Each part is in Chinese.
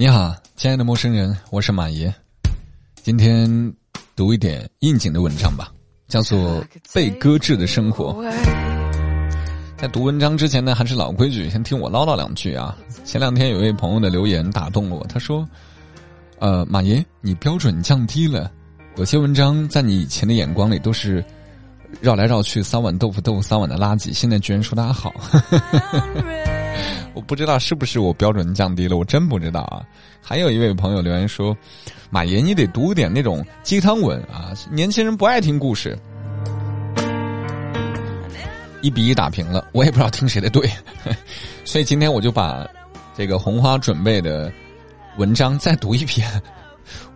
你好，亲爱的陌生人，我是马爷。今天读一点应景的文章吧，叫做《被搁置的生活》。在读文章之前呢，还是老规矩，先听我唠叨两句啊。前两天有位朋友的留言打动了我，他说：“呃，马爷，你标准降低了，有些文章在你以前的眼光里都是绕来绕去，三碗豆腐豆腐三碗的垃圾，现在居然说他好。” 我不知道是不是我标准降低了，我真不知道啊。还有一位朋友留言说：“马爷，你得读点那种鸡汤文啊，年轻人不爱听故事。”一比一打平了，我也不知道听谁的对，所以今天我就把这个红花准备的文章再读一遍。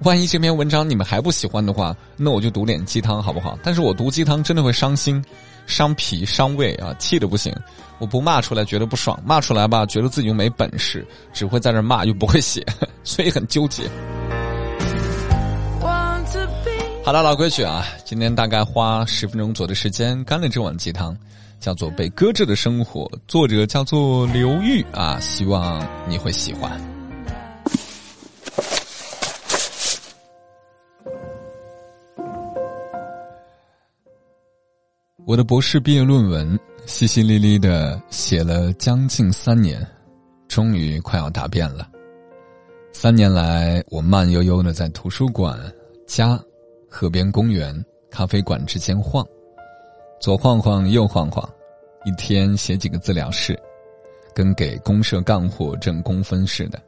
万一这篇文章你们还不喜欢的话，那我就读点鸡汤好不好？但是我读鸡汤真的会伤心。伤脾伤胃啊，气的不行！我不骂出来觉得不爽，骂出来吧觉得自己又没本事，只会在这骂又不会写，所以很纠结。好的，老规矩啊，今天大概花十分钟左右的时间干了这碗鸡汤，叫做《被搁置的生活》，作者叫做刘玉啊，希望你会喜欢。我的博士毕业论文淅淅沥沥的写了将近三年，终于快要答辩了。三年来，我慢悠悠的在图书馆、家、河边公园、咖啡馆之间晃，左晃晃，右晃晃，一天写几个字了事，跟给公社干活挣工分似的。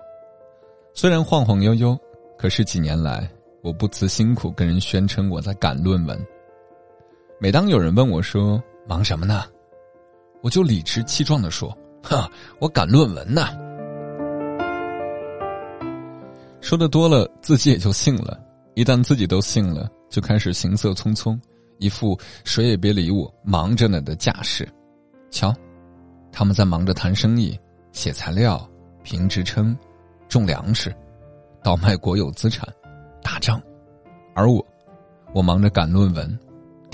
虽然晃晃悠悠，可是几年来，我不辞辛苦跟人宣称我在赶论文。每当有人问我说忙什么呢，我就理直气壮的说：“哈，我赶论文呢。”说的多了，自己也就信了。一旦自己都信了，就开始行色匆匆，一副谁也别理我，忙着呢的架势。瞧，他们在忙着谈生意、写材料、评职称、种粮食、倒卖国有资产、打仗，而我，我忙着赶论文。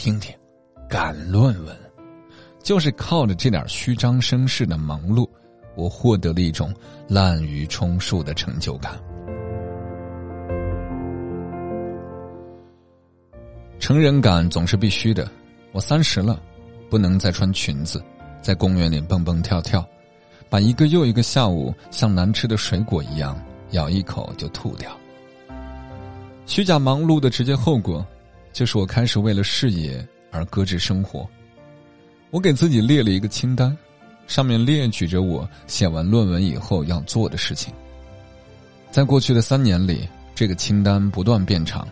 听听，赶论文，就是靠着这点虚张声势的忙碌，我获得了一种滥竽充数的成就感。成人感总是必须的，我三十了，不能再穿裙子，在公园里蹦蹦跳跳，把一个又一个下午像难吃的水果一样咬一口就吐掉。虚假忙碌的直接后果。就是我开始为了事业而搁置生活。我给自己列了一个清单，上面列举着我写完论文以后要做的事情。在过去的三年里，这个清单不断变长，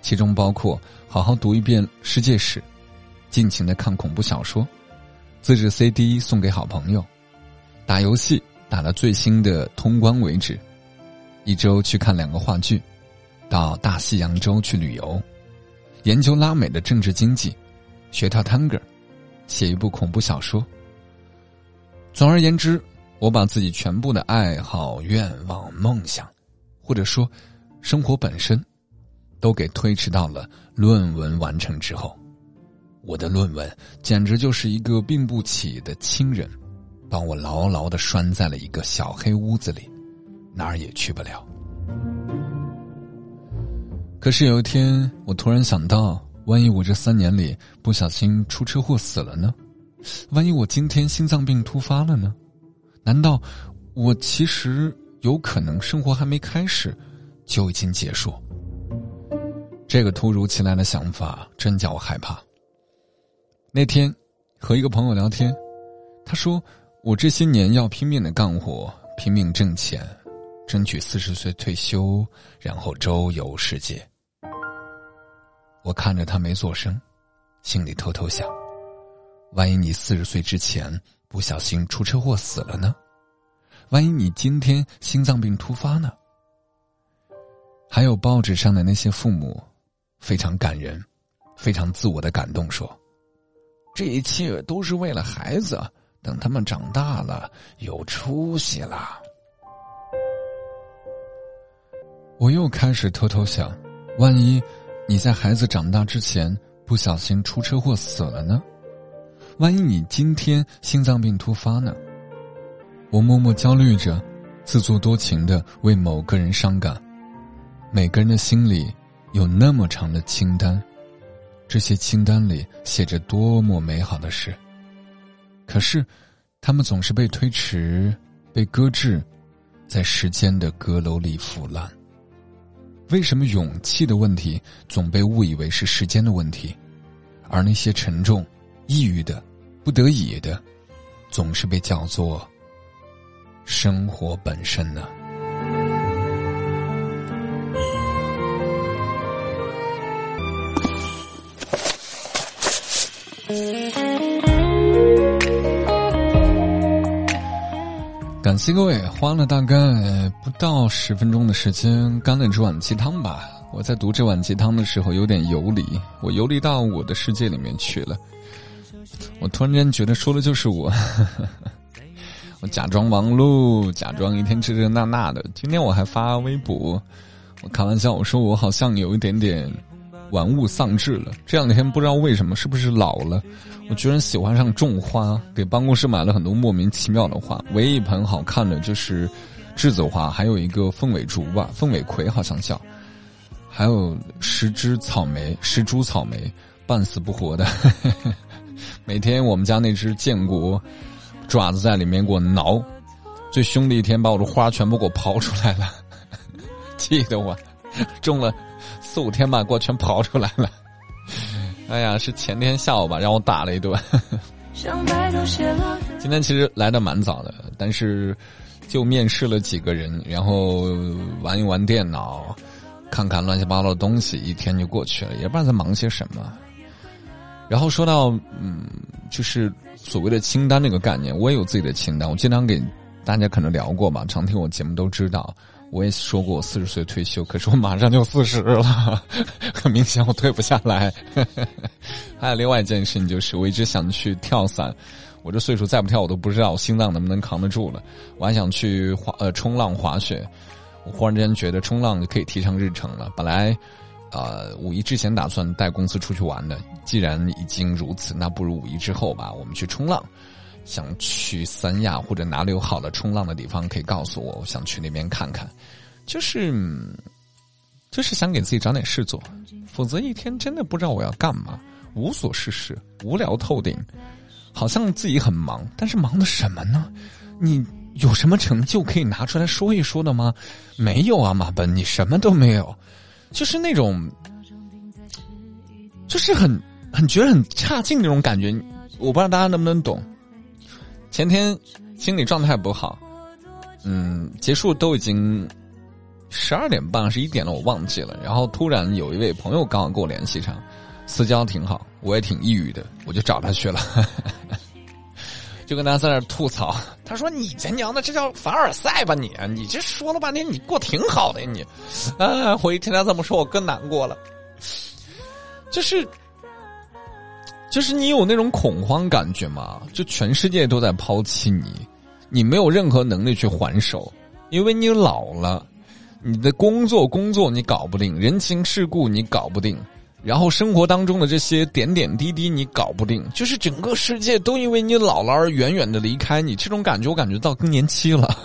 其中包括好好读一遍世界史，尽情的看恐怖小说，自制 CD 送给好朋友，打游戏打到最新的通关为止，一周去看两个话剧，到大西洋洲去旅游。研究拉美的政治经济，学跳探戈，写一部恐怖小说。总而言之，我把自己全部的爱好、愿望、梦想，或者说生活本身，都给推迟到了论文完成之后。我的论文简直就是一个病不起的亲人，把我牢牢的拴在了一个小黑屋子里，哪儿也去不了。可是有一天，我突然想到，万一我这三年里不小心出车祸死了呢？万一我今天心脏病突发了呢？难道我其实有可能生活还没开始就已经结束？这个突如其来的想法真叫我害怕。那天和一个朋友聊天，他说我这些年要拼命的干活，拼命挣钱，争取四十岁退休，然后周游世界。我看着他没做声，心里偷偷想：万一你四十岁之前不小心出车祸死了呢？万一你今天心脏病突发呢？还有报纸上的那些父母，非常感人，非常自我的感动，说：“这一切都是为了孩子，等他们长大了有出息了。”我又开始偷偷想：万一……你在孩子长大之前不小心出车祸死了呢？万一你今天心脏病突发呢？我默默焦虑着，自作多情的为某个人伤感。每个人的心里有那么长的清单，这些清单里写着多么美好的事。可是，他们总是被推迟，被搁置，在时间的阁楼里腐烂。为什么勇气的问题总被误以为是时间的问题，而那些沉重、抑郁的、不得已的，总是被叫做生活本身呢？感谢各位，花了大概不到十分钟的时间干了这碗鸡汤吧。我在读这碗鸡汤的时候有点游离，我游离到我的世界里面去了。我突然间觉得说的就是我，我假装忙碌，假装一天这这那那的。今天我还发微博，我开玩笑我说我好像有一点点。玩物丧志了。这两天不知道为什么，是不是老了？我居然喜欢上种花，给办公室买了很多莫名其妙的花。唯一一盆好看的就是栀子花，还有一个凤尾竹吧，凤尾葵好像叫，还有十枝草莓，十株草莓，半死不活的。每天我们家那只建国爪子在里面给我挠，最凶的一天把我的花全部给我刨出来了，气得我 种了。四五天吧，给我全刨出来了。哎呀，是前天下午吧，让我打了一顿。今天其实来的蛮早的，但是就面试了几个人，然后玩一玩电脑，看看乱七八糟的东西，一天就过去了，也不知道在忙些什么。然后说到嗯，就是所谓的清单那个概念，我也有自己的清单。我经常给大家可能聊过吧，常听我节目都知道。我也说过我四十岁退休，可是我马上就四十了，很明显我退不下来。还有另外一件事情就是，我一直想去跳伞，我这岁数再不跳我都不知道我心脏能不能扛得住了。我还想去滑呃冲浪滑雪，我忽然之间觉得冲浪可以提上日程了。本来，呃五一之前打算带公司出去玩的，既然已经如此，那不如五一之后吧，我们去冲浪。想去三亚或者哪里有好的冲浪的地方，可以告诉我，我想去那边看看。就是，就是想给自己找点事做，否则一天真的不知道我要干嘛，无所事事，无聊透顶。好像自己很忙，但是忙的什么呢？你有什么成就可以拿出来说一说的吗？没有啊，马奔，你什么都没有，就是那种，就是很很觉得很差劲那种感觉。我不知道大家能不能懂。前天心理状态不好，嗯，结束都已经十二点半是一点了，我忘记了。然后突然有一位朋友刚好跟我联系上，私交挺好，我也挺抑郁的，我就找他去了，就跟他在那吐槽。他说：“你这娘的，这叫凡尔赛吧？你你这说了半天，你过挺好的呀你。”啊，我一听他这么说，我更难过了，就是。就是你有那种恐慌感觉吗？就全世界都在抛弃你，你没有任何能力去还手，因为你老了，你的工作工作你搞不定，人情世故你搞不定，然后生活当中的这些点点滴滴你搞不定，就是整个世界都因为你老了而远远的离开你，这种感觉我感觉到更年期了。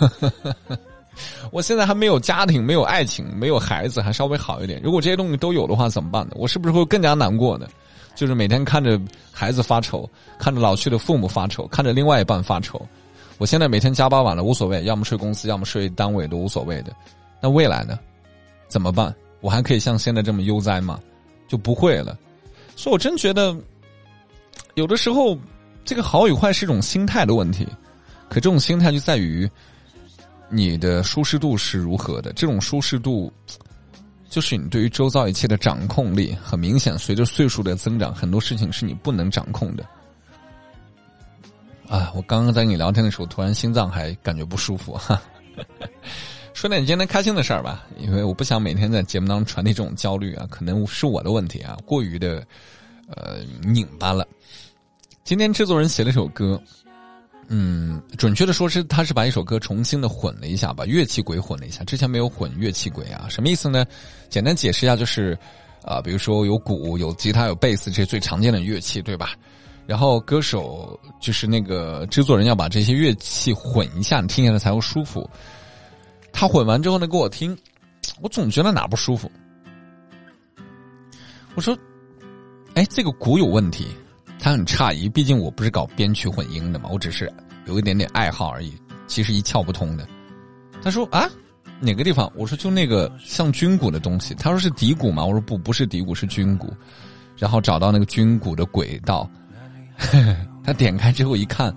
我现在还没有家庭，没有爱情，没有孩子，还稍微好一点。如果这些东西都有的话，怎么办呢？我是不是会更加难过呢？就是每天看着孩子发愁，看着老去的父母发愁，看着另外一半发愁。我现在每天加班晚了无所谓，要么睡公司，要么睡单位都无所谓的。那未来呢？怎么办？我还可以像现在这么悠哉吗？就不会了。所以我真觉得，有的时候这个好与坏是一种心态的问题。可这种心态就在于你的舒适度是如何的。这种舒适度。就是你对于周遭一切的掌控力，很明显，随着岁数的增长，很多事情是你不能掌控的。啊，我刚刚在跟你聊天的时候，突然心脏还感觉不舒服哈。说点今天开心的事儿吧，因为我不想每天在节目当中传递这种焦虑啊，可能是我的问题啊，过于的呃拧巴了。今天制作人写了首歌。嗯，准确的说是，他是把一首歌重新的混了一下，把乐器轨混了一下。之前没有混乐器轨啊，什么意思呢？简单解释一下，就是，啊，比如说有鼓、有吉他、有贝斯这些最常见的乐器，对吧？然后歌手就是那个制作人要把这些乐器混一下，你听起来才会舒服。他混完之后呢，给我听，我总觉得哪不舒服。我说：“哎，这个鼓有问题。”他很诧异，毕竟我不是搞编曲混音的嘛，我只是有一点点爱好而已，其实一窍不通的。他说：“啊，哪个地方？”我说：“就那个像军鼓的东西。”他说：“是底鼓吗？”我说：“不，不是底鼓，是军鼓。”然后找到那个军鼓的轨道，他点开之后一看，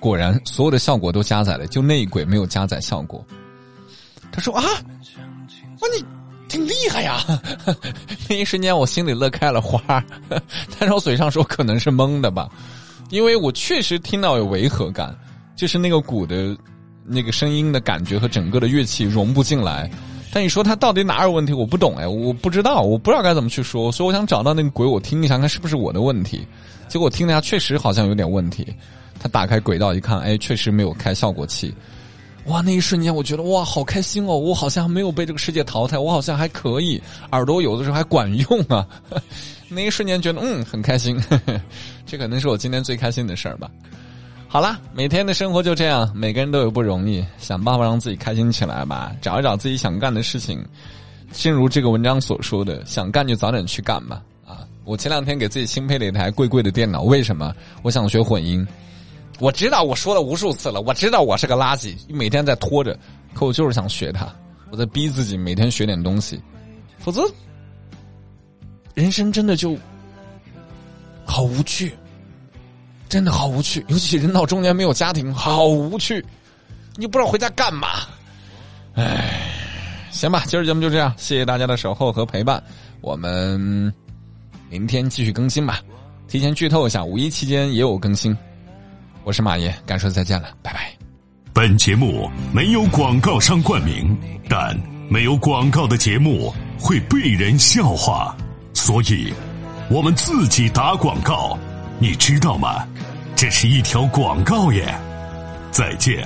果然所有的效果都加载了，就那一轨没有加载效果。他说：“啊，”厉害呀！那一瞬间，我心里乐开了花。但是我嘴上说可能是蒙的吧，因为我确实听到有违和感，就是那个鼓的那个声音的感觉和整个的乐器融不进来。但你说它到底哪有问题？我不懂哎，我不知道，我不知道该怎么去说。所以我想找到那个鬼，我听一下，看是不是我的问题。结果我听了下，确实好像有点问题。他打开轨道一看，哎，确实没有开效果器。哇，那一瞬间我觉得哇，好开心哦！我好像没有被这个世界淘汰，我好像还可以，耳朵有的时候还管用啊。那一瞬间觉得嗯，很开心，这可能是我今天最开心的事儿吧。好啦，每天的生活就这样，每个人都有不容易，想办法让自己开心起来吧，找一找自己想干的事情。正如这个文章所说的，想干就早点去干吧。啊，我前两天给自己新配了一台贵贵的电脑，为什么？我想学混音。我知道我说了无数次了，我知道我是个垃圾，每天在拖着，可我就是想学它，我在逼自己每天学点东西，否则，人生真的就好无趣，真的好无趣，尤其人到中年没有家庭，好无趣，你不知道回家干嘛，唉，行吧，今儿节目就这样，谢谢大家的守候和陪伴，我们明天继续更新吧，提前剧透一下，五一期间也有更新。我是马爷，该说再见了，拜拜。本节目没有广告商冠名，但没有广告的节目会被人笑话，所以我们自己打广告，你知道吗？这是一条广告耶。再见。